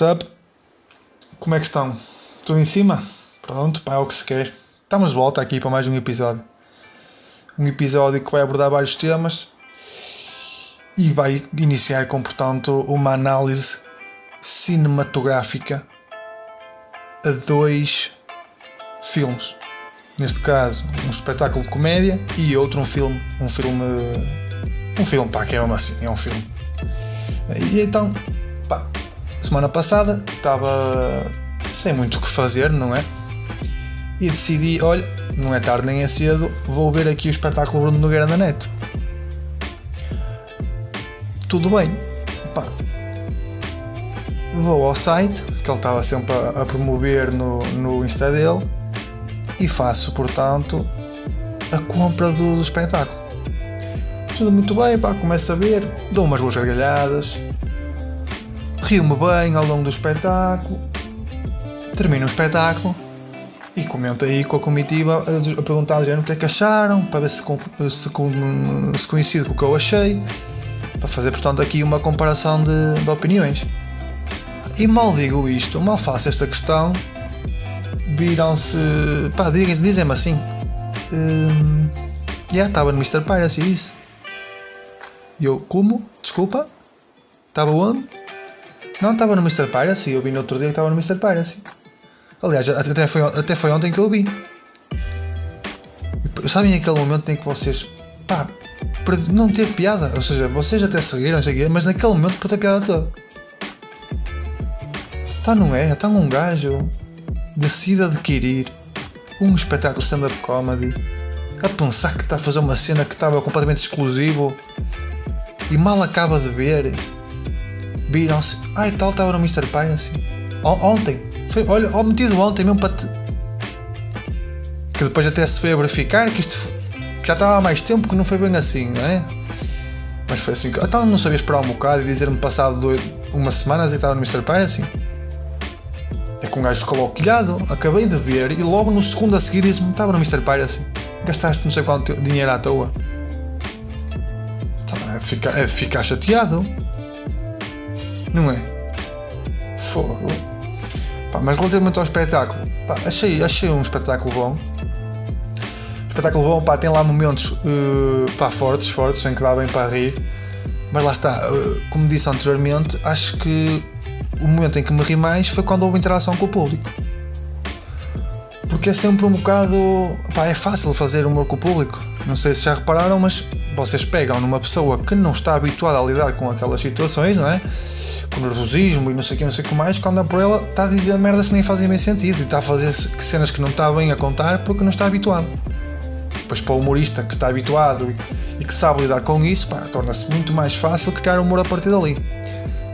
What's? Como é que estão? Tudo em cima? Pronto, pá, é o que se quer. Estamos de volta aqui para mais um episódio. Um episódio que vai abordar vários temas e vai iniciar com, portanto, uma análise cinematográfica a dois filmes. Neste caso, um espetáculo de comédia e outro um filme. Um filme. Um filme, pá, que é mesmo assim, é um filme. E então, semana passada estava sem muito o que fazer, não é? E decidi, olha, não é tarde nem é cedo, vou ver aqui o espetáculo Bruno Nogueira na net. Tudo bem, pá. Vou ao site, que ele estava sempre a, a promover no, no Insta dele, e faço, portanto, a compra do, do espetáculo. Tudo muito bem, pá, começo a ver, dou umas boas gargalhadas, rio-me bem ao longo do espetáculo, termino o espetáculo e comento aí com a comitiva a, perguntar ao género o que é que acharam, para ver se, se, se coincide com o que eu achei, para fazer, portanto, aqui uma comparação de, de opiniões. E mal digo isto, mal faço esta questão, viram-se. pá, dizem-me assim. Um, yeah, estava no Mr. Piracy, isso. E eu, como? Desculpa? Estava onde? Não, estava no Mr. Piracy. Eu vi no outro dia que estava no Mr. Piracy. Aliás, até foi, até foi ontem que eu vi. Sabem aquele momento em que vocês. pá, não ter piada. Ou seja, vocês até seguiram, seguiram, mas naquele momento perdeu a piada toda. Tá, não é? Está um gajo decide adquirir um espetáculo stand-up comedy a pensar que está a fazer uma cena que estava completamente exclusivo e mal acaba de ver viram-se ai tal estava no Mr. Piracy ontem foi, olha, ao metido ontem mesmo para te que depois até se veio a verificar que isto que já estava há mais tempo que não foi bem assim, não é? Mas foi assim, então não sabia esperar um bocado e dizer-me passado dois, umas semanas estava no Mr. Piracy? É que um gajo ficou quilhado, acabei de ver e logo no segundo a seguir disse-me: estava no Mr. Piracy, gastaste não sei quanto dinheiro à toa. Então, é, de ficar, é de ficar chateado, não é? Fogo. Pá, mas relativamente ao espetáculo, pá, achei, achei um espetáculo bom. Espetáculo bom, pá, tem lá momentos uh, pá, fortes, fortes, em que dá bem para rir. Mas lá está, uh, como disse anteriormente, acho que o momento em que me ri mais foi quando houve interação com o público. Porque é sempre um bocado. Pá, é fácil fazer humor com o público. Não sei se já repararam, mas vocês pegam numa pessoa que não está habituada a lidar com aquelas situações, não é? Com nervosismo e não sei o que, não sei o que mais, quando é por ela está a dizer merdas que nem fazem bem sentido e está a fazer cenas que não está bem a contar porque não está habituado. Depois para o humorista que está habituado e que sabe lidar com isso, torna-se muito mais fácil criar humor a partir dali.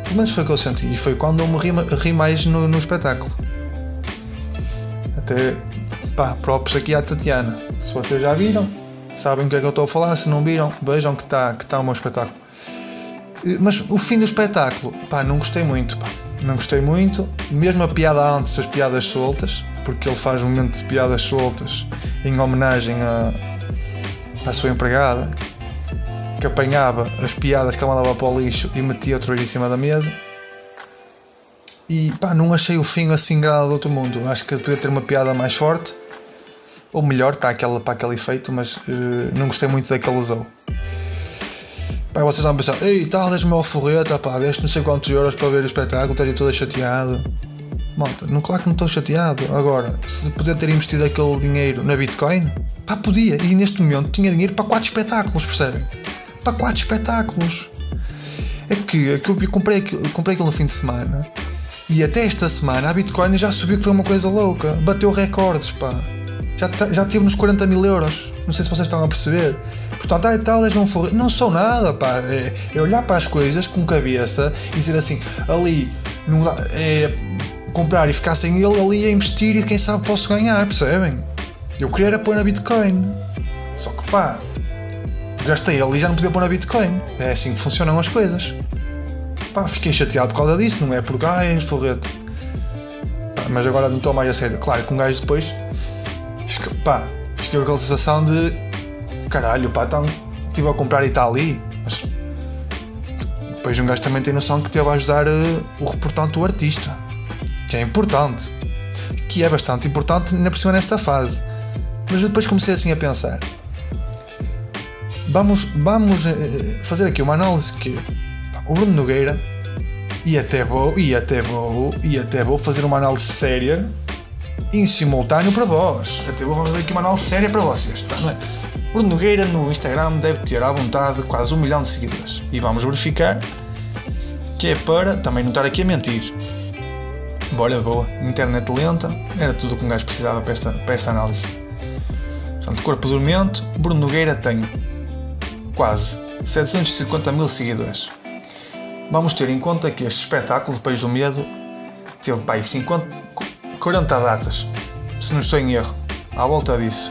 Pelo menos foi o que eu senti. E foi quando eu me ri, ri mais no, no, espetáculo. Até, pá, próprios aqui à Tatiana. Se vocês já viram, sabem o que é que eu estou a falar. Se não viram, vejam que está que tá o meu espetáculo. Mas o fim do espetáculo, pá, não gostei muito, pá. Não gostei muito. Mesmo a piada antes, as piadas soltas, porque ele faz um momento de piadas soltas em homenagem à, à sua empregada, que apanhava as piadas que ela mandava para o lixo e metia outra vez em cima da mesa. E pá, não achei o fim assim grado do outro mundo. Acho que podia ter uma piada mais forte, ou melhor, para, aquela, para aquele efeito, mas uh, não gostei muito da que usou. Pá, vocês vão pensar, ei, tal, deixa-me ao forreta, pá, deste não sei quantos euros para ver o espetáculo, estaria todo chateado. Malta, não, claro que não estou chateado. Agora, se poder ter investido aquele dinheiro na Bitcoin, pá, podia. E neste momento tinha dinheiro para quatro espetáculos, percebem? para quatro espetáculos. É que, é que eu comprei, comprei aquilo no fim de semana e até esta semana a Bitcoin já subiu que foi uma coisa louca. Bateu recordes, pá. Já, já tive nos 40 mil euros. Não sei se vocês estão a perceber. Portanto, ah, tal, eles não foram. Não são nada, pá. É, é, olhar para as coisas com cabeça e dizer assim, ali, não dá, é, comprar e ficar sem ele, ali a investir e quem sabe posso ganhar, percebem? Eu queria era pôr na Bitcoin. Só que pá, gastei ali e já não podia pôr na Bitcoin. É assim que funcionam as coisas. Pá, fiquei chateado por causa disso, não é porque, ai, forreto. Pá, mas agora não estou mais a sério. Claro que um gajo depois fica, pá, fica com aquela sensação de caralho, pá, então estive a comprar e está ali. Mas depois um gajo também tem noção que teve a ajudar uh, o reportante do artista, que é importante, que é bastante importante, na por cima nesta fase. Mas eu depois comecei assim a pensar. Vamos, vamos uh, fazer aqui uma análise que pá, o Bruno Nogueira e até vou, e até vou, e até vou fazer uma análise séria em simultâneo para vós. Até vou fazer aqui uma análise séria para vocês, tá, é? Bruno Nogueira no Instagram deve ter à vontade quase um milhão de seguidores. E vamos verificar que é para também não estar aqui a mentir. Olha, boa, internet lenta, era tudo o que um gajo precisava para esta, para esta análise. Portanto, corpo dormente, Bruno Nogueira tem quase 750 mil seguidores. Vamos ter em conta que este espetáculo, depois do medo, teve pai, 50, 40 datas, se não estou em erro, à volta disso.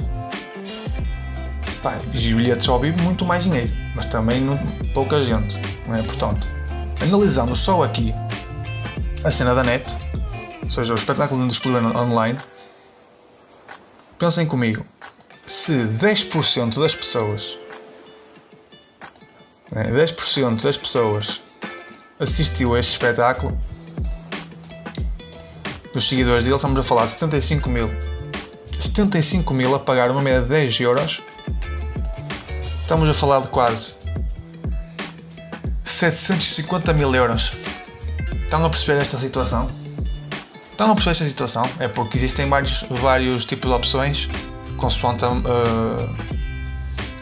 Pá, os bilhetes ao vivo muito mais dinheiro, mas também não, pouca gente, não é? Portanto, analisando só aqui a cena da net, ou seja, o espetáculo disponível online, pensem comigo, se 10% das pessoas, é, 10% das pessoas assistiu a este espetáculo, dos seguidores dele, estamos a falar de 75 mil. 75 mil a pagar uma média de 10 euros Estamos a falar de quase 750 mil euros. Estão a perceber esta situação? Estão a perceber esta situação? É porque existem vários, vários tipos de opções consoante, uh,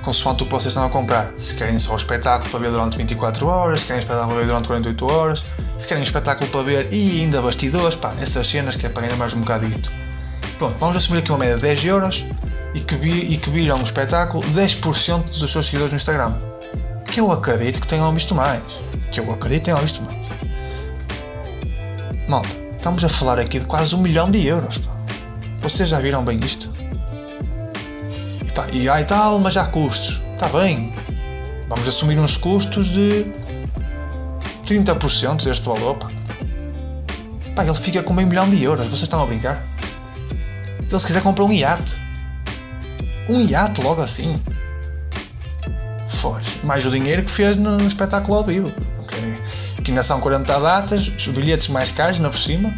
consoante o que vocês estão a comprar. Se querem só o espetáculo para ver durante 24 horas, se querem espetáculo para ver durante 48 horas, se querem espetáculo para ver e ainda bastidores, pá, essas cenas que é para ganhar mais um bocadito. Pronto, vamos assumir aqui uma média de 10 euros e que, vi, e que viram o espetáculo 10% dos seus seguidores no Instagram. Que eu acredito que tenham visto mais. Que eu acredito que tenham visto mais. Malta, estamos a falar aqui de quase um milhão de euros. Pá. Vocês já viram bem isto? E, pá, e tal, mas há custos. Está bem. Vamos assumir uns custos de 30% deste valor. Pá. pá, ele fica com meio milhão de euros. Vocês estão a brincar? Ele se quiser comprar um iate. Um iate logo assim. Foge. Mais o dinheiro que fez no, espetáculo ao vivo. Okay. Que ainda são 40 datas, os bilhetes mais caros, na por cima.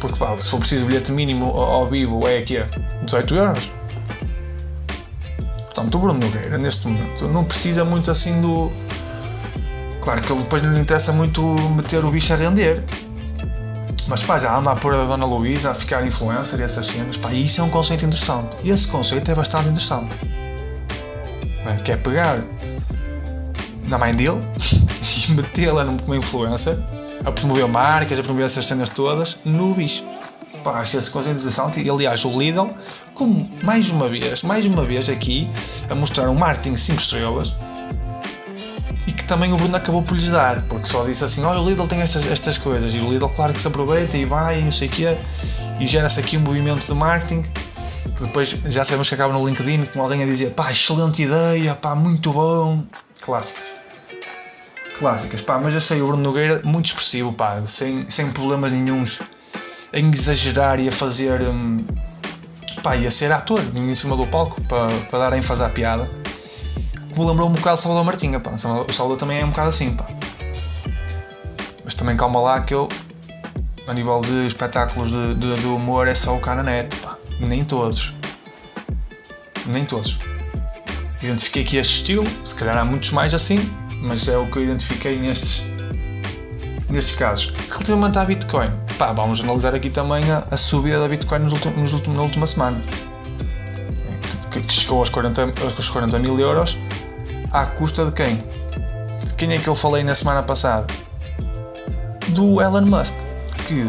Porque pá, se for preciso o bilhete mínimo ao, vivo é aqui 18 euros. Portanto, o Bruno Nogueira, neste momento, não precisa muito assim do. Claro que ele depois não lhe interessa muito meter o bicho a render. Mas pá, já anda a pôr a Dona Luísa a ficar influencer e essas cenas, pá, isso é um conceito interessante. Esse conceito é bastante interessante. Bem, que é pegar na mãe dele e metê-la como influencer, a promover marcas, a promover essas cenas todas, no bicho. Pá, acho esse conceito interessante. E aliás, o Lidl, como mais uma vez, mais uma vez aqui, a mostrar um marketing 5 estrelas que também o Bruno acabou por lhes dar, porque só disse assim: olha, o Lidl tem estas, estas coisas, e o Lidl, claro que se aproveita e vai e não sei o quê, e gera-se aqui um movimento de marketing que depois já sabemos que acaba no LinkedIn com alguém a dizer: pá, excelente ideia, pá, muito bom. Clássicas. Clássicas, pá, mas sei o Bruno Nogueira muito expressivo, pá, sem, sem problemas nenhums em exagerar e a fazer. Hum, pá, e a ser ator em cima do palco para, para dar ênfase à piada que me lembrou um bocado Salvador Martinha, pá. O Salvador também é um bocado assim, pá. Mas também calma lá que eu, a nível de espetáculos de, de, de humor, é só o cara net, pá. Nem todos. Nem todos. Identifiquei aqui este estilo, se calhar há muitos mais assim, mas é o que eu identifiquei nestes, nestes casos. Relativamente à Bitcoin, pá, vamos analisar aqui também a, a subida da Bitcoin nos últimos, nos últimos, na última semana. Que, que chegou aos 40, aos 40 mil euros à custa de quem? De quem é que eu falei na semana passada? Do Elon Musk, que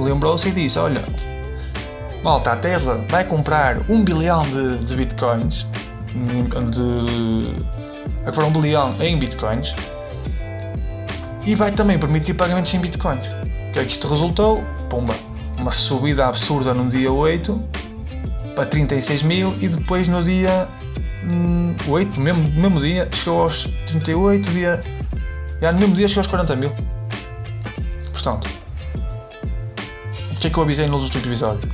lembrou-se e disse: Olha, malta, a Tesla vai comprar um bilhão de, de bitcoins, de, a comprar um bilhão em bitcoins, e vai também permitir pagamentos em bitcoins. O que é que isto resultou? Pumba, uma subida absurda no dia 8 para 36 mil e depois no dia 8, mesmo, mesmo dia, chegou aos 38, dia. Já no mesmo dia chegou aos 40 mil. Portanto, o que é que eu avisei no último episódio?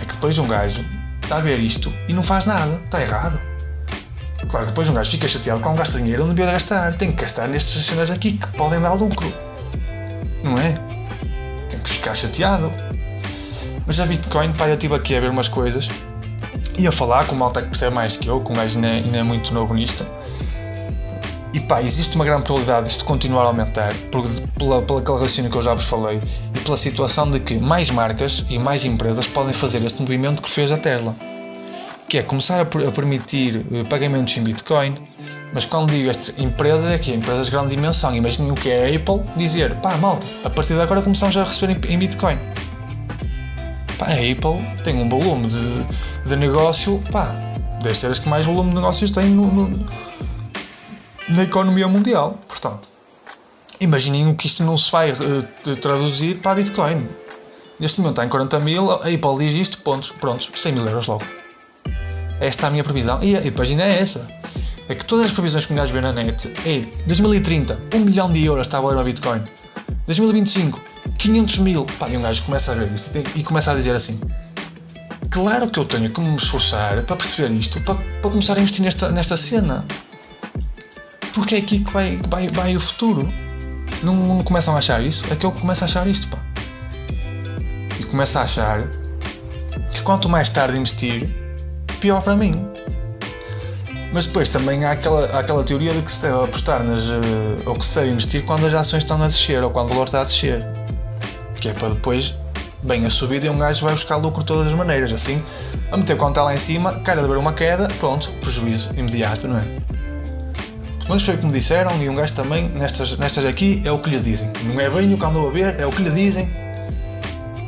É que depois um gajo está a ver isto e não faz nada, está errado. Claro, depois um gajo fica chateado quando gasta dinheiro não devia gastar. Tem que gastar nestas cenas aqui que podem dar lucro. Não é? Tem que ficar chateado. Mas a Bitcoin, pá, eu estive aqui a ver umas coisas e a falar com malta que percebe mais que eu, com um gajo ainda, ainda é muito novo nisto. E pá, existe uma grande probabilidade disto continuar a aumentar por, pela, pela aquele raciocínio que eu já vos falei e pela situação de que mais marcas e mais empresas podem fazer este movimento que fez a Tesla que é começar a, a permitir uh, pagamentos em Bitcoin, mas quando digo estas empresas, é que empresas de grande dimensão. Imaginem o que é a Apple dizer, pá, malta, a partir de agora começamos a receber em, em Bitcoin. Pá, a Apple tem um volume de, de negócio, pá, deve ser as que mais volume de negócios tem no, no, na economia mundial. Portanto, imaginem que isto não se vai uh, traduzir para a Bitcoin. Neste momento está em 40 mil, a Apple diz isto, pontos, prontos, 100 mil euros logo. Esta é a minha previsão. E, e depois ainda é essa. É que todas as previsões que um gajo vê na net é 2030, 1 milhão de euros está a valer uma Bitcoin. 2025, 500 mil. Pá, e um gajo começa a ver isto e começa a dizer assim: Claro que eu tenho que me esforçar para perceber isto, para, para começar a investir nesta, nesta cena. Porque é aqui que vai, vai, vai o futuro. Não, não começam a achar isso? É que eu começo a achar isto, pá. E começo a achar que quanto mais tarde investir, pior para mim. Mas depois também há aquela, há aquela teoria de que se deve apostar nas, uh, ou que se deve investir quando as ações estão a descer ou quando o valor está a descer. Que é para depois, bem a subida e um gajo vai buscar lucro de todas as maneiras. Assim, a meter está lá em cima, cara de ver uma queda, pronto, prejuízo imediato, não é? Pelo menos foi o que me disseram e um gajo também, nestas, nestas aqui, é o que lhe dizem. Não é bem o que andou a ver, é o que lhe dizem,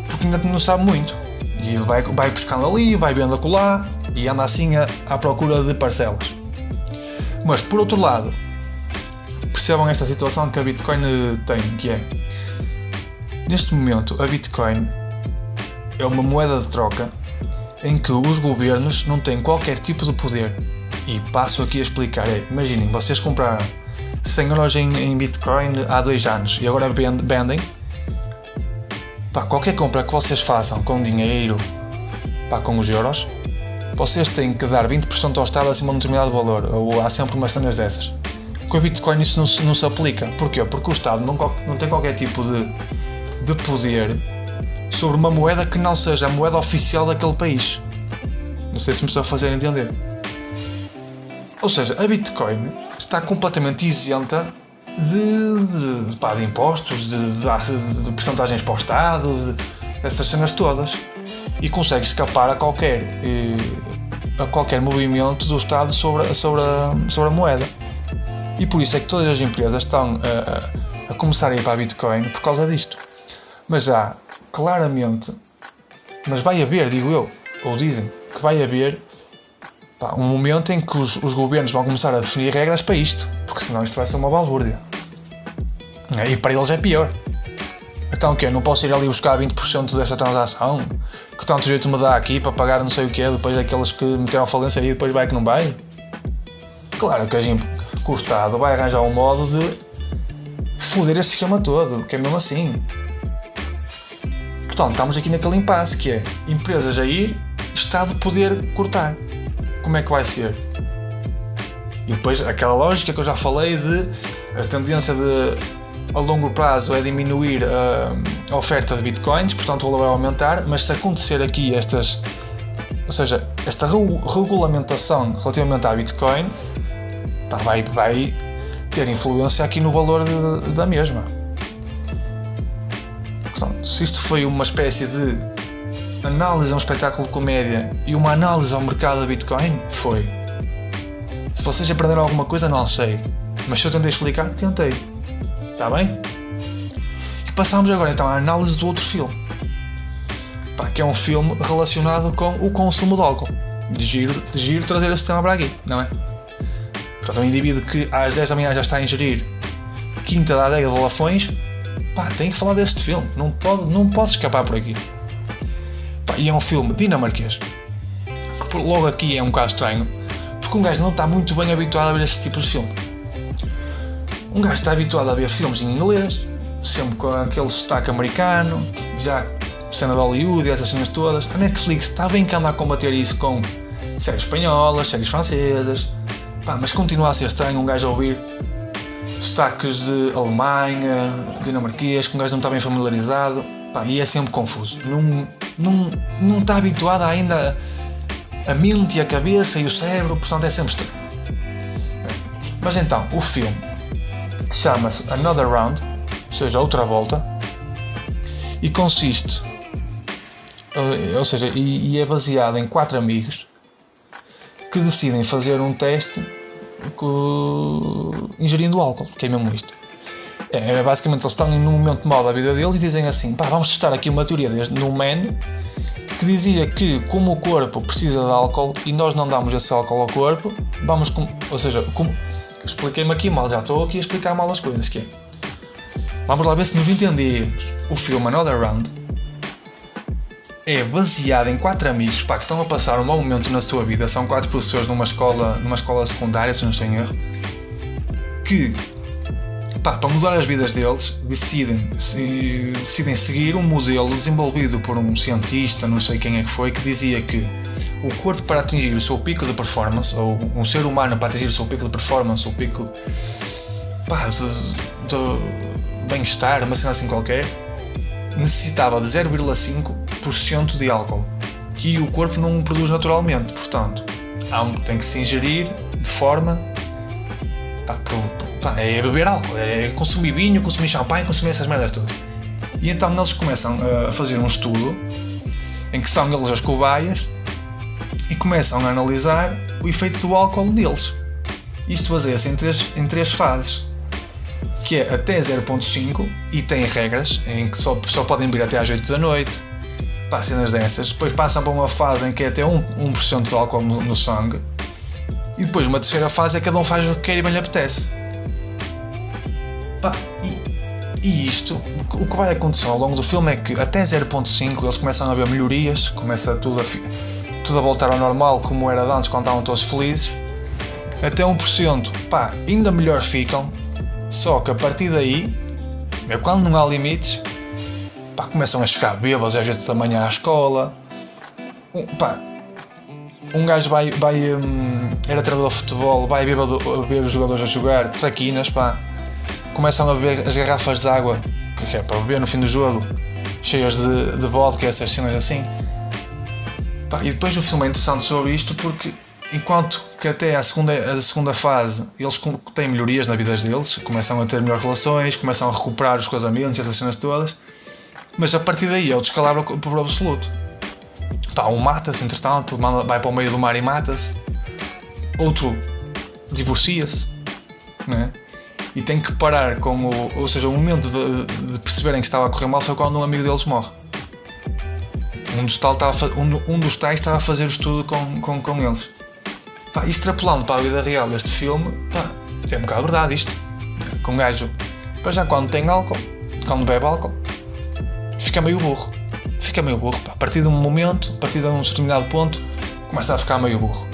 porque ainda não sabe muito. E ele vai, vai buscando ali, vai vendo acolá, e anda assim à, à procura de parcelas. Mas por outro lado, percebam esta situação que a Bitcoin tem, que é neste momento a Bitcoin é uma moeda de troca em que os governos não têm qualquer tipo de poder. E passo aqui a explicar: é, imaginem, vocês compraram 100 euros em, em Bitcoin há dois anos e agora vendem. Pá, qualquer compra que vocês façam com dinheiro, pá, com os euros, vocês têm que dar 20% ao Estado acima de um determinado valor, ou há sempre umas cenas dessas. Com a Bitcoin isso não, não se aplica. Porquê? Porque o Estado não, não tem qualquer tipo de, de poder sobre uma moeda que não seja a moeda oficial daquele país. Não sei se me estou a fazer entender. Ou seja, a Bitcoin está completamente isenta de, de, pá, de impostos, de, de, de percentagens para o Estado, essas cenas todas. E consegue escapar a qualquer eh, a qualquer movimento do Estado sobre, sobre, a, sobre a moeda. E por isso é que todas as empresas estão a, a, a começar a ir para a Bitcoin por causa disto. Mas há claramente, mas vai haver, digo eu, ou dizem que vai haver pá, um momento em que os, os, governos vão começar a definir regras para isto, porque senão isto vai ser uma balbúrdia. E para eles é pior. Então o quê? Não posso ir ali buscar 20% desta transação? Que tanto jeito me dá aqui para pagar não sei o quê, depois daqueles que meteram falência aí depois vai que não vai? Claro que, a gente, que o Estado vai arranjar um modo de foder este esquema todo, que é mesmo assim. Portanto, estamos aqui naquele impasse que é empresas aí, Estado poder cortar. Como é que vai ser? E depois aquela lógica que eu já falei de a tendência de a longo prazo é diminuir a, a oferta de bitcoins, portanto o valor vai aumentar, mas se acontecer aqui estas, ou seja, esta regulamentação relativamente à bitcoin, pá, vai, vai ter influência aqui no valor de, da mesma. Portanto, se isto foi uma espécie de análise a um espetáculo de comédia e uma análise ao mercado da Bitcoin, foi. Se vocês aprenderam alguma coisa, não sei. Mas se eu tentei explicar, tentei. Está bem? E passamos agora então à análise do outro filme. Pá, que é um filme relacionado com o consumo de álcool. De giro, de giro trazer esse tema para aqui, não é? Portanto, um indivíduo que às 10 da manhã já está a ingerir quinta da adega de lafões, pá, tem que falar deste filme. Não pode, não pode escapar por aqui. Pá, e é um filme dinamarquês. Que logo aqui é um caso estranho, porque um gajo não está muito bem habituado a ver esse tipo de filme. Um gajo está habituado a ver filmes em inglês, sempre com aquele sotaque americano, já cena de Hollywood e essas cenas todas. A Netflix está bem que anda a combater isso com séries espanholas, séries francesas, Pá, mas continua a ser estranho um gajo a ouvir sotaques de Alemanha, dinamarquês, que um gajo não está bem familiarizado. Pá, e é sempre confuso. Não, não, não está habituado ainda a mente e a cabeça e o cérebro, portanto é sempre estranho. Mas então, o filme chama-se Another Round, ou seja, outra volta, e consiste, ou seja, e, e é baseado em quatro amigos que decidem fazer um teste ingerindo álcool, que é mesmo isto. É, é, basicamente eles estão num momento mau da vida deles e dizem assim: pá, vamos testar aqui uma teoria deste, no Man que dizia que, como o corpo precisa de álcool e nós não damos esse álcool ao corpo, vamos. Com, ou seja, como, expliquei-me aqui mal, já estou aqui a explicar mal as coisas. Que é, vamos lá ver se nos entendemos. O filme Another Round é baseado em quatro amigos pá, que estão a passar um mau momento na sua vida. São quatro professores numa escola, numa escola secundária, se não estou em erro, que pá, para mudar as vidas deles decidem, se, decidem seguir um modelo desenvolvido por um cientista, não sei quem é que foi, que dizia que o corpo para atingir o seu pico de performance, ou um ser humano para atingir o seu pico de performance, o pico pá, de, de bem-estar, uma cena assim qualquer, necessitava de 0,5% de álcool, que o corpo não produz naturalmente. Portanto, tem que se ingerir de forma. Pá, pá, é beber álcool, é consumir vinho, consumir champanhe, consumir essas merdas todas. E então eles começam a fazer um estudo em que são eles as cobaias e começam a analisar o efeito do álcool neles. Isto baseia-se em três, em três fases que é até 0.5 e tem regras em que só, só podem beber até às 8 da noite. Pá, cenas dessas. Depois passam para uma fase em que é até 1%, 1 de álcool no, no sangue. E depois uma terceira fase é que cada um faz o que quer e bem lhe apetece. Pá, e, e isto, o que vai acontecer ao longo do filme é que até 0.5 eles começam a ver melhorias, começa tudo a, tudo a voltar ao normal como era antes quando estavam todos felizes. Até 1%, pá, ainda melhor ficam, só que a partir daí, quando não há limites, pá, começam a chegar bêbados às 8 da manhã à escola. Um, pá, um gajo vai, vai um, era treinador de futebol, vai bêbado a ver os jogadores a jogar, traquinas, pá. Começam a beber as garrafas de água, que é para beber no fim do jogo, cheias de, de vodka, essas cenas assim. Pá, e depois o filme é interessante sobre isto porque enquanto que até a segunda, a segunda fase eles têm melhorias na vida deles, começam a ter melhores relações, começam a recuperar os casamentos, essas cenas todas, mas a partir daí é o descalabro por absoluto. Pá, um mata-se, entretanto, vai para o meio do mar e mata-se, outro divorcia-se, né? e tem que parar com o. Ou seja, o momento de, de, perceberem que estava a correr mal foi quando um amigo deles morre. Um dos, tal estava, um, um dos tais estava a fazer o estudo com, com, com eles. Pá, extrapolando para a vida real deste filme, pá, é um bocado verdade isto. Com um gajo, para já quando tem álcool, quando bebe álcool, fica meio burro. Fica meio burro. A partir de um momento, a partir de um determinado ponto, começa a ficar meio burro.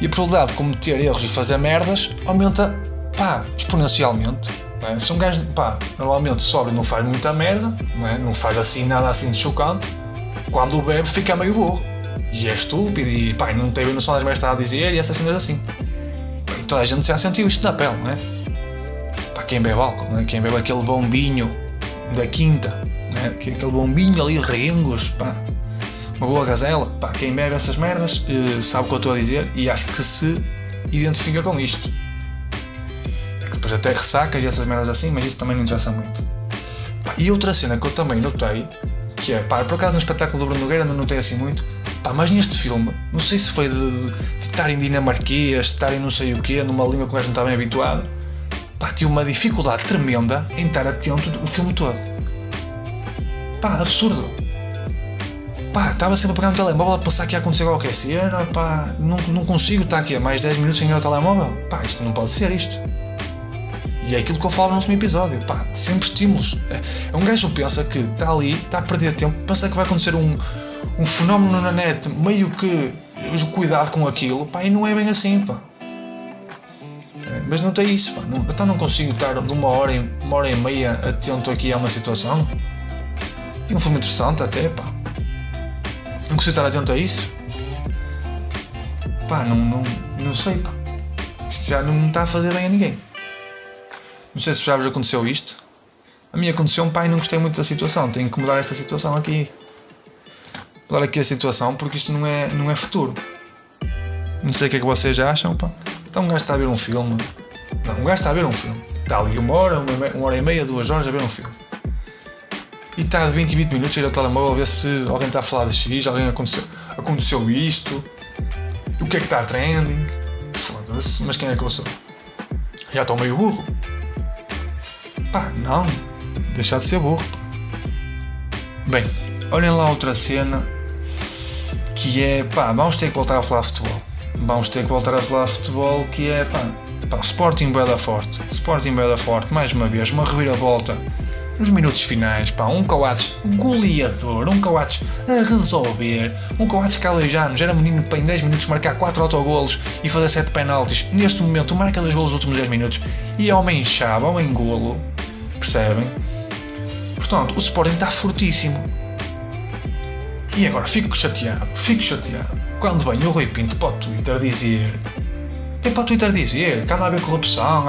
E a probabilidade de cometer erros e fazer merdas aumenta pá, exponencialmente. É? Se um gajo, pá, normalmente sobe não faz muita merda, não, é? não faz assim nada assim de chocante, quando bebe fica meio burro e é estúpido e pá, não tem noção das merdas que está a dizer e essas cenas assim. E toda a gente já sentiu isto na pele, não é? Pá, quem bebe álcool, não é? quem bebe aquele bombinho da quinta, é? aquele bombinho ali, regos, pá, uma boa gazela, pá, quem bebe essas merdas uh, sabe o que eu estou a dizer e acho que se identifica com isto. Que depois até ressacas e essas merdas assim, mas isso também não interessa muito. Pá, e outra cena que eu também notei, que é, pá, por acaso no espetáculo do Bruno Nogueira não notei assim muito, Pá, mas neste filme, não sei se foi de, de, de estar em dinamarquês, estar em não sei o quê, numa língua que o gajo não está bem habituado, pá, tinha uma dificuldade tremenda em estar atento o filme todo. Pá, absurdo. Pá, estava sempre a pegar no telemóvel a pensar que ia acontecer qualquer cena, pá, não, não consigo estar aqui há mais 10 minutos sem ir ao telemóvel. Pá, isto não pode ser isto. E é aquilo que eu falo no último episódio, pá, sempre estímulos. É, um gajo pensa que está ali, está a perder tempo, pensa que vai acontecer um, um fenómeno na net, meio que cuidado com aquilo, pá, e não é bem assim, pá. É, mas não tem isso, pá. Não, então não consigo estar de uma hora, uma hora e meia atento aqui a uma situação. E um filme interessante até, pá. Não consigo estar atento a isso. Pá, não, não, não sei, pá. Isto já não está a fazer bem a ninguém. Não sei se já vos aconteceu isto. A mim aconteceu pai não gostei muito da situação. Tenho que mudar esta situação aqui. Mudar aqui a situação porque isto não é, não é futuro. Não sei o que é que vocês acham, pá. Então um gajo está a ver um filme. Não, um gajo está a ver um filme. Está ali uma hora, uma, uma hora e meia, duas horas a ver um filme. E de 20 em 20 minutos a ir ao telemóvel a ver se alguém está a falar de X, alguém aconteceu, aconteceu isto, o que é que está a trending. Foda-se, mas quem é que eu sou? Já estou meio burro. Pá, não. Deixar de ser burro. Bem, olhem lá outra cena que é, pá, vamos ter que voltar a falar futebol. Vamos ter que voltar a falar futebol que é, pá, pá Sporting Bela Forte. Sporting Bela Forte, mais uma vez, uma reviravolta nos minutos finais, pá, um Coates goleador, um Coates a resolver, um Coates que há era menino para em 10 minutos marcar 4 autogolos e fazer 7 penaltis. Neste momento marca 2 golos nos últimos 10 minutos e é homem chave, homem golo, percebem? Portanto, o Sporting está fortíssimo. E agora fico chateado, fico chateado. Quando vem o Rui Pinto para o Twitter dizer é para o Twitter dizer que anda a haver corrupção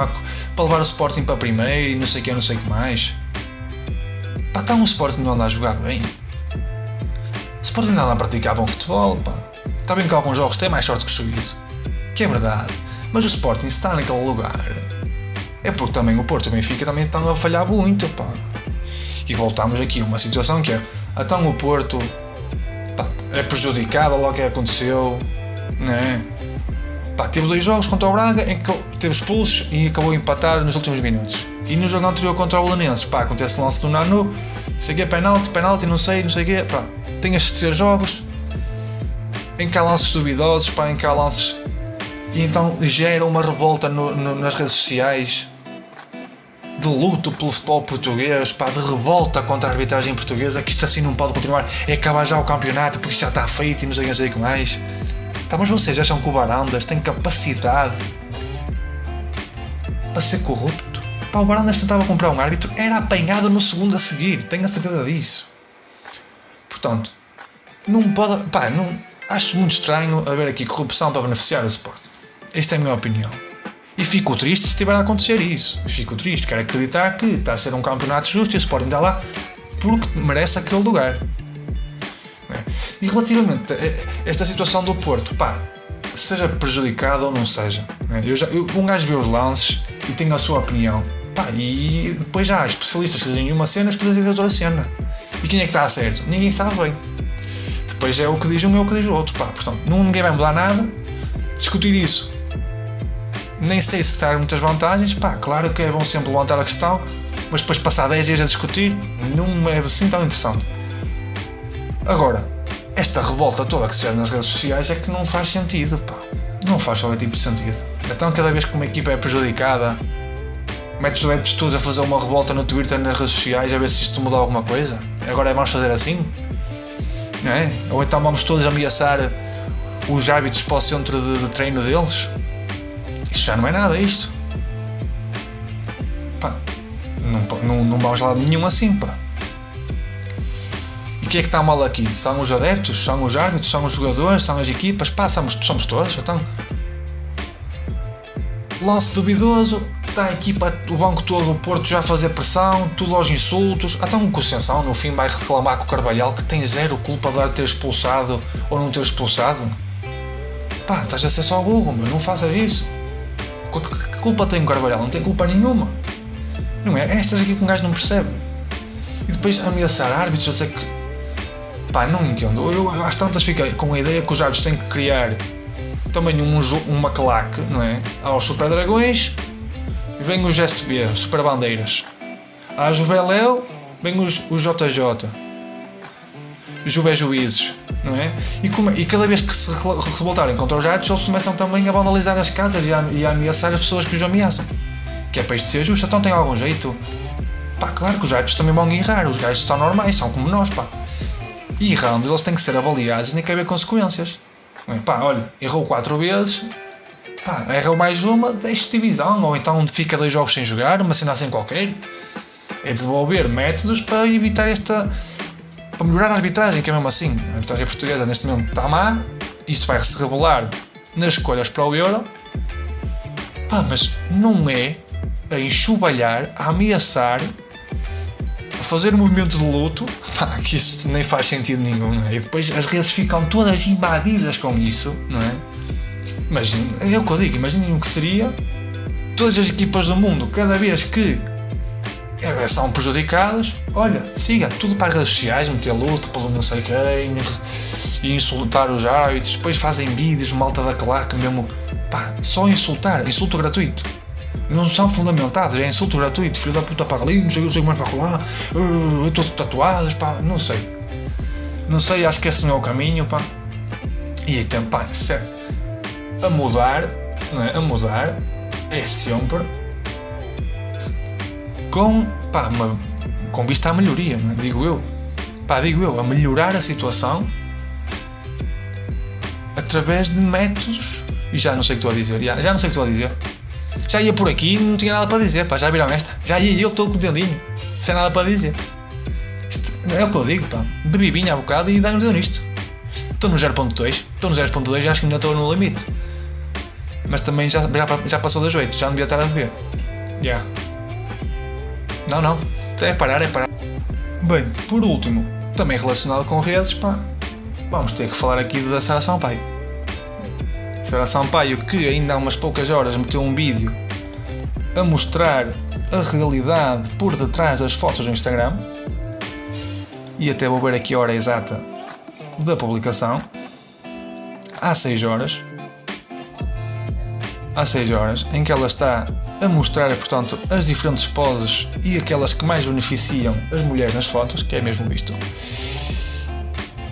para levar o Sporting para primeiro e não sei o que, não sei o que mais. Pá, está um Sporting não anda a jogar bem. Sporting não anda a praticar bom futebol, pá. Está bem que alguns jogos têm mais sorte que o juízo. Que é verdade. Mas o Sporting está naquele lugar. É porque também o Porto e o Benfica também estão a falhar muito, pá. E voltamos aqui a uma situação que é. Então o Porto pá, é prejudicado logo que aconteceu. Né? Pá, teve dois jogos contra o Braga em que teve expulsos e acabou a empatar nos últimos minutos. E no jogo anterior contra o Belenenses, pá, acontece o lance do Nanu, sei que é penalti, penalti, não sei, não sei o quê, pá, tem estes três jogos em que há lances duvidosos, pá, em que há lances. E então gera uma revolta no, no, nas redes sociais de luto pelo futebol português, pá, de revolta contra a arbitragem portuguesa, que isto assim não pode continuar, é acabar já o campeonato porque isto já está feito e não sei, não sei o que mais. Pá, mas vocês acham que o Barandas tem capacidade para ser corrupto? Pá, o Barandas tentava comprar um árbitro, era apanhado no segundo a seguir, tenho a certeza disso. Portanto, não pode. Pá, não, acho muito estranho haver aqui corrupção para beneficiar o Sport. Esta é a minha opinião. E fico triste se estiver a acontecer isso. Fico triste, quero acreditar que está a ser um campeonato justo e o Sporting está lá porque merece aquele lugar. E relativamente a esta situação do Porto, pá, seja prejudicado ou não seja, eu já, eu, um gajo vê os lances e tem a sua opinião, pá, e depois já há especialistas que dizem uma cena, especialistas dizem outra cena. E quem é que está certo? Ninguém sabe bem. Depois é o que diz um é o que diz o outro, pá, portanto, ninguém vai mudar nada. Discutir isso nem sei se traz muitas vantagens. Pá, claro que é bom sempre levantar a questão, mas depois passar 10 dias a discutir não é assim tão interessante. Agora, esta revolta toda que se gera nas redes sociais é que não faz sentido, pá. Não faz qualquer tipo de sentido. Então, cada vez que uma equipa é prejudicada, metes os adeptos todos a fazer uma revolta no Twitter, nas redes sociais, a ver se isto muda alguma coisa. Agora é mais fazer assim? Não é? Ou então vamos todos ameaçar os árbitros para o centro de, de treino deles? Isto já não é nada, isto. Pá, não, não, não vamos lá nenhum assim, pá. Que é que está mal aqui? São os adeptos? São os árbitros? São os jogadores? São as equipas? Pá, somos, somos todos, então. Lance duvidoso, está a equipa, o banco todo, o Porto já a fazer pressão, tudo aos insultos. Até um Conceição no fim vai reclamar com o Carvalhal que tem zero culpa de ter expulsado ou não ter expulsado. Pá, estás a ser só burro, meu, não faças isso. Que culpa tem o Carvalhal? Não tem culpa nenhuma. Não é? é estas aqui que um gajo não percebe. E depois ameaçar árbitros, eu sei que Pá, não entendo. Eu às tantas fiquei com a ideia que os árbitros têm que criar também um, uma claque, não é? Aos Super Dragões, vem os SB, Super Bandeiras. À Juveléu, vem os, os JJ. Juve Juízes, não é? E, como, e, cada vez que se revoltarem contra os árbitros, eles começam também a vandalizar as casas e a, e a ameaçar as pessoas que os ameaçam. Que é para isto ser justo, então tem algum jeito. Pá, claro que os árbitros também vão errar, os gajos são normais, são como nós, pá. E errando, eles têm que ser avaliados e nem que haver consequências. Pá, olha, errou quatro vezes, pá, errou mais uma, deixe divisão, ou então fica dois jogos sem jogar, uma cena assim qualquer. É desenvolver métodos para evitar esta. para melhorar a arbitragem, que é mesmo assim. A arbitragem portuguesa neste momento está má, isso vai se revelar nas escolhas para o Euro. Pá, mas não é a enxovalhar, a ameaçar, fazer um movimento de luto, pá, que isso nem faz sentido nenhum, é? E depois as redes ficam todas invadidas com isso, não é? Imagina, é o que eu digo, imaginem o que seria todas as equipas do mundo, cada vez que são prejudicadas, olha, siga tudo para as redes sociais, meter luto pelo não sei quem e insultar os árbitros, depois fazem vídeos, malta da claque mesmo, pá, só insultar, insulto gratuito. Não são fundamentados, é insulto gratuito, filho da puta para ali, não sei, não sei mais para lá, eu estou tatuadas, pá, não sei. Não sei, acho que esse não é o caminho, pá. E tem, pá, a mudar, não é? A mudar é sempre com, pá, uma, com vista à melhoria, é? digo eu. Pá, digo eu, a melhorar a situação através de métodos. E já não sei o que estou a dizer, já, já não sei o que estou a dizer. Já ia por aqui e não tinha nada para dizer, pá, já viram esta? Já ia eu todo contendinho, sem nada para dizer. Isto é o que eu digo, pá. Bebi vinho há bocado e dá-nos deu nisto. Estou no 0.2, estou no 0.2 acho que ainda estou no limite. Mas também já, já, já passou das 8, já não devia estar a beber. Já. Yeah. Não, não. É parar, é parar. Bem, por último, também relacionado com redes, pá, vamos ter que falar aqui da Sara Sampaio. Sara Sampaio, que ainda há umas poucas horas meteu um vídeo a mostrar a realidade por detrás das fotos do Instagram. E até vou ver aqui a hora exata da publicação. Há 6 horas há 6 horas, em que ela está a mostrar, portanto, as diferentes poses e aquelas que mais beneficiam as mulheres nas fotos, que é mesmo isto.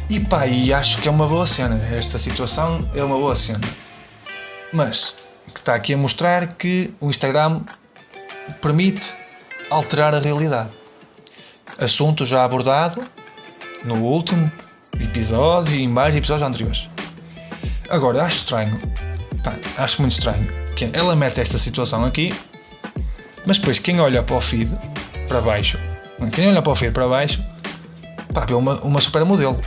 E pá, e acho que é uma boa cena. Esta situação é uma boa cena. Mas, que está aqui a mostrar que o Instagram permite alterar a realidade. Assunto já abordado no último episódio e em vários episódios anteriores. Agora, acho estranho Pá, acho muito estranho. Que ela mete esta situação aqui, mas depois quem olha para o feed para baixo, quem olha para o feed para baixo, pá, vê uma, uma supermodelo.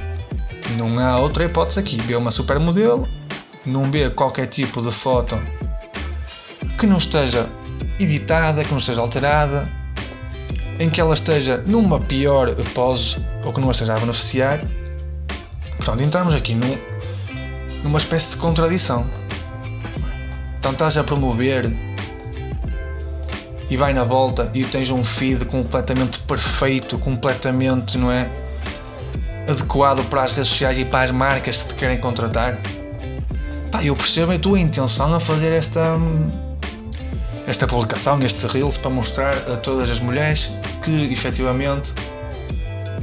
Não há outra hipótese aqui. Vê uma supermodelo, não vê qualquer tipo de foto que não esteja editada, que não esteja alterada, em que ela esteja numa pior pose ou que não a esteja a beneficiar. Portanto, entramos aqui num, numa espécie de contradição. Então estás a promover e vai na volta e tens um feed completamente perfeito, completamente, não é? Adequado para as redes sociais e para as marcas que te querem contratar. Pá, eu percebo a tua intenção a fazer esta esta publicação, este Reels, para mostrar a todas as mulheres que efetivamente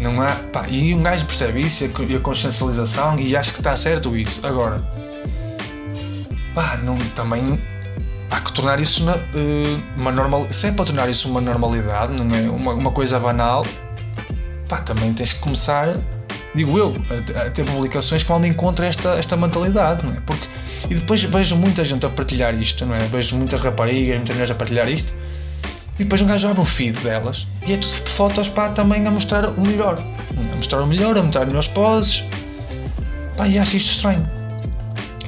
não há. Pá, e um gajo percebe isso e a consciencialização e acho que está certo isso. Agora, pá, não, também há que tornar isso uma, uh, uma normal. Se é para tornar isso uma normalidade, não é? Uma, uma coisa banal, pá, também tens que começar, digo eu, a, a ter publicações que vão de encontro esta, esta mentalidade, não é? Porque, e depois vejo muita gente a partilhar isto, não é? Vejo muitas raparigas, muitas mulheres a partilhar isto. E depois um gajo abre o feed delas e é tudo fotos pá, também a mostrar o melhor. A mostrar o melhor, a mostrar melhores poses. Pá, e acho isto estranho.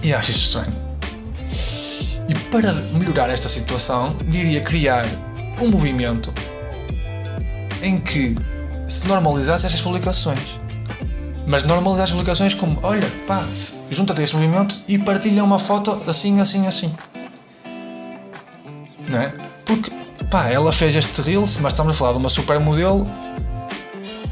E acho isto estranho. E para melhorar esta situação, diria criar um movimento em que se normalizasse estas publicações. Mas normalizar as publicações como, olha, pá, junta-te a este movimento e partilha uma foto assim, assim, assim. Não é? Porque, pá, ela fez este Reels, mas estamos a falar de uma supermodelo,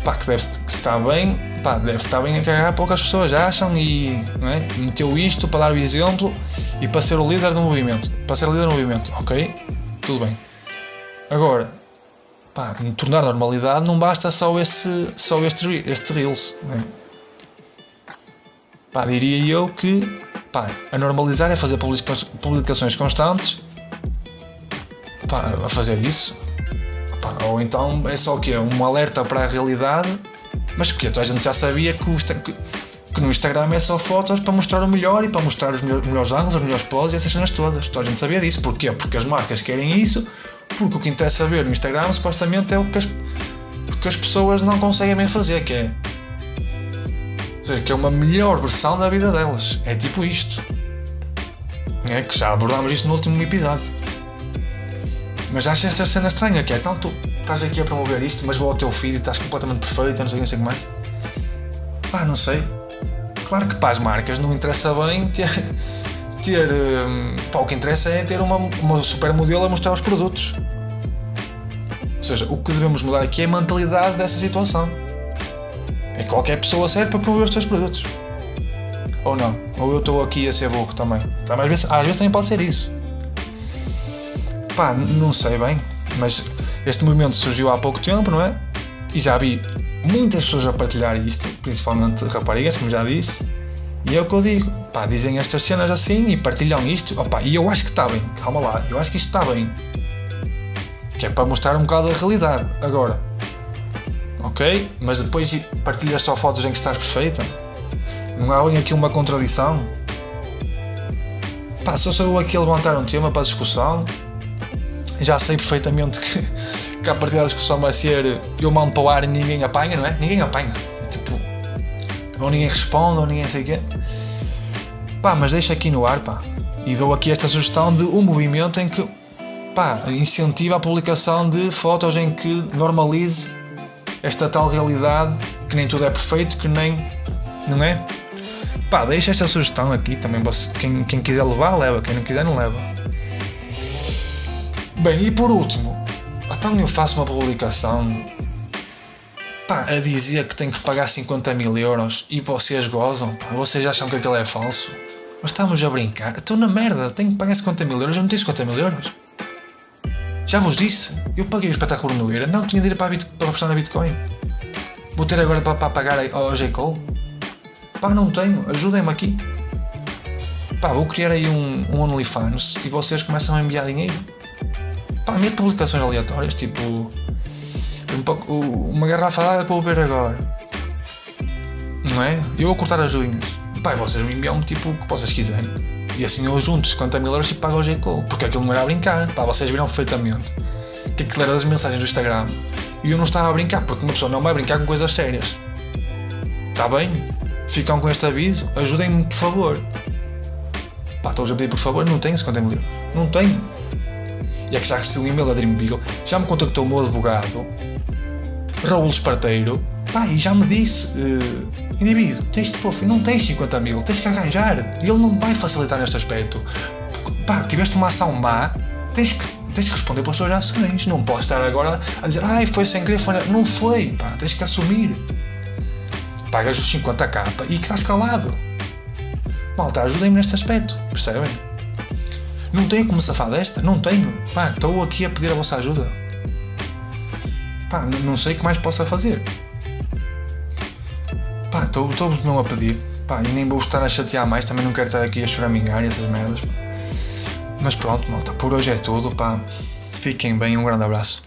pá, que deve que está bem, pá, deve estar bem a cagar, poucas pessoas acham e não é? meteu isto para dar o exemplo e para ser o líder do movimento. Para ser líder do movimento, ok? Tudo bem. Agora, pá, tornar normalidade não basta só, esse, só este, este Reels. É? Pá, diria eu que pá, a normalizar é fazer publicações constantes pá, a fazer isso. Pá, ou então é só o quê? Um alerta para a realidade mas porque a gente já sabia que, que, que, no Instagram é só fotos para mostrar o melhor e para mostrar os melhores, ângulos, as melhores poses e essas cenas todas. Toda a gente sabia disso. Porquê? Porque as marcas querem isso, porque o que interessa ver no Instagram supostamente é o que as, o que as pessoas não conseguem bem fazer, que é. Ou seja, que é uma melhor versão da vida delas. É tipo isto. É que já abordámos isto no último episódio. mas acho essa cena estranha que é, então tu estás aqui a promover isto, mas vou ao teu feed e estás completamente perfeito, não sei, não sei o que mais. Pá, não sei. Claro que para as marcas não interessa bem ter. ter hum, pá, o que interessa é ter uma, uma super modelo a mostrar os produtos. Ou seja, o que devemos mudar aqui é a mentalidade dessa situação. É qualquer pessoa serve para promover os teus produtos. Ou não? Ou eu estou aqui a ser burro também? também às, vezes, às vezes também pode ser isso. Pá, não sei bem, mas este movimento surgiu há pouco tempo, não é? E já vi muitas pessoas a partilhar isto, principalmente raparigas, como já disse. E é o que eu digo, pá, dizem estas cenas assim e partilham isto, opa, e eu acho que está bem, calma lá, eu acho que isto está bem. Que é para mostrar um bocado a realidade. Agora, ok? Mas depois partilhas só fotos em que estás perfeita. Não há aqui uma contradição. Pá, só sou eu aqui a levantar um tema para a discussão. Já sei perfeitamente que, que a partir da discussão vai ser eu mando para o ar e ninguém apanha, não é? Ninguém apanha. Tipo, ou ninguém responde, ou ninguém sei o quê. Pá, mas deixa aqui no ar, pá. E dou aqui esta sugestão de um movimento em que, pá, incentiva a publicação de fotos em que normalize esta tal realidade que nem tudo é perfeito, que nem. Não é? Pá, deixa esta sugestão aqui também. Quem, quem quiser levar, leva. Quem não quiser, não leva. Bem, e por último, então eu faço uma publicação pá, a dizer que tenho que pagar 50 mil euros e vocês gozam, pá, vocês acham que aquilo é falso? Mas estamos a brincar. Estou na merda, tenho que pagar 50 mil euros, eu não tenho 50 mil euros. Já vos disse, eu paguei o espetáculo no Nogueira, não tinha de ir para, Bit para apostar na Bitcoin. Vou ter agora para, para pagar ao J. Cole? Pá, não tenho, ajudem-me aqui. Pá, vou criar aí um, um OnlyFans e vocês começam a enviar dinheiro. Pá, meto publicações aleatórias, tipo. Um uma garrafa d'água para beber agora. Não é? Eu vou cortar as unhas. Pá, vocês me enviam tipo o que vocês quiserem. E assim eu junto 50 mil euros e pago ao J. Cole. Porque aquilo não era a brincar. Pá, vocês viram perfeitamente que aquilo era das mensagens do Instagram. E eu não estava a brincar, porque uma pessoa não vai brincar com coisas sérias. Está bem? Ficam com este aviso. Ajudem-me, por favor. Pá, estou a pedir por favor, não tenho 50 mil euros. Não tenho. E é que já recebi um e-mail da Dream Beagle, já me contactou o meu advogado, Raul Esparteiro, pá, e já me disse, uh, indivíduo, tens de pôr, não tens 50 mil, tens que arranjar. E ele não vai facilitar neste aspecto. Pá, tiveste uma ação má, tens que, tens que responder pelas tuas ações. Não podes estar agora a dizer, ai, foi sem querer, foi. Não foi, pá, tens que assumir. Pagas os 50k e que estás calado. Malta, ajudem-me neste aspecto, percebem? Não tenho como safar desta? Não tenho. Pá, estou aqui a pedir a vossa ajuda. Pá, não sei o que mais possa fazer. Pá, estou-vos mesmo a pedir. Pá, e nem vou estar a chatear mais, também não quero estar aqui a choramingar e essas merdas. Mas pronto, malta, por hoje é tudo, pá. Fiquem bem, um grande abraço.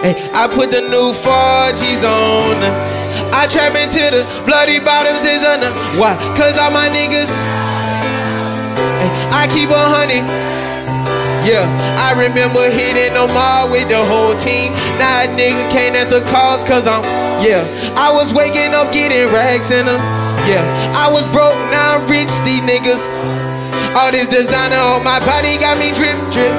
Hey, I put the new 4Gs on. I trap into the bloody bottoms is under. Why? Cause all my niggas. I keep a hundred. Yeah, I remember hitting them all with the whole team. Now a nigga can't answer calls cause I'm, yeah. I was waking up getting rags in them. Yeah, I was broke, now I'm rich, these niggas. All this designer on my body got me drip, drip.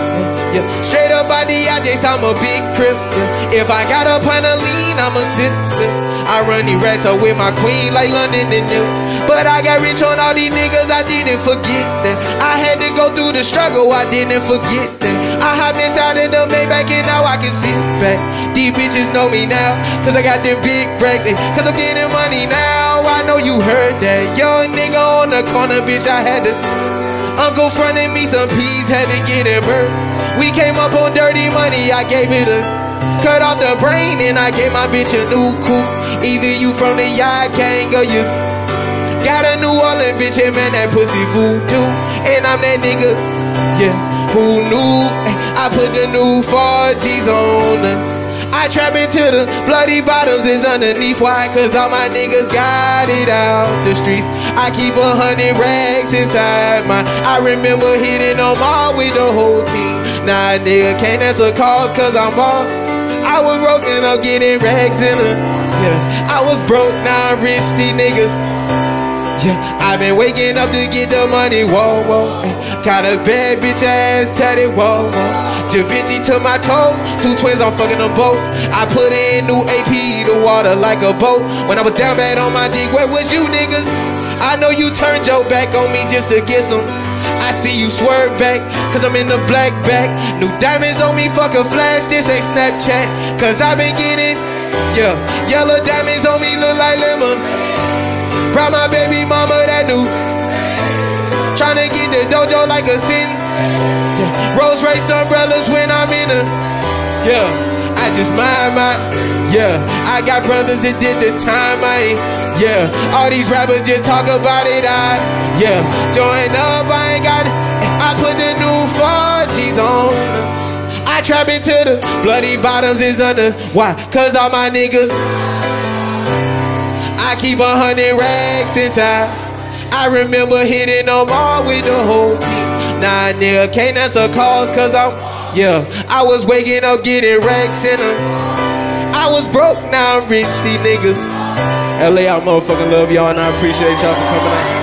Yeah, straight up by the IJs, I'm a big crip. Yeah. If I got a pint of lean, I'ma sip, sip. I run the rest up with my queen like London and New. But I got rich on all these niggas, I didn't forget that. I had to go through the struggle, I didn't forget that. I hopped inside of the Maybach and now I can sit back. These bitches know me now, cause I got them big. And cause I'm getting money now, I know you heard that. Young nigga on the corner, bitch, I had to. Uncle fronted me some peas, had to get it burnt. We came up on dirty money, I gave it a cut off the brain and I gave my bitch a new coupe. Either you from the yard gang or you got a New Orleans bitch and man that pussy voodoo. And I'm that nigga, yeah, who knew? I put the new 4Gs on. I trap into the bloody bottoms is underneath. Why? Cause all my niggas got it out the streets. I keep a hundred rags inside my. I remember hitting them all with the whole team. Nah, nigga can't answer calls cause I'm ball. I was broken up getting rags in her. Yeah, I was broke, now I'm rich, these niggas. Yeah, i been waking up to get the money, whoa, whoa. Got a bad bitch ass tatted, whoa, whoa. Javinci to my toes, two twins, I'm fucking them both. I put in new AP, the water like a boat. When I was down bad on my dick, where was you niggas? I know you turned your back on me just to get some. I see you swerve back, cause I'm in the black back. New diamonds on me, fuck a flash, this ain't Snapchat. Cause i been getting, yeah, yellow diamonds on me look like lemon. Brought my baby mama that new. Tryna get the dojo like a sin. Yeah. Rose Race umbrellas when I'm in a. Yeah. I just mind my. Yeah. I got brothers that did the time. I ain't. Yeah. All these rappers just talk about it. I. Yeah. Join up. I ain't got it. I put the new 4G's on. I trap into the bloody bottoms is under. Why? Cause all my niggas. I keep a hundred racks inside. I remember hitting them all with the whole team. Nah, nigga, can't answer calls cause I'm, yeah. I was waking up getting racks in them. I was broke, now I'm rich, these niggas. LA, I motherfucking love y'all and I appreciate y'all for coming out.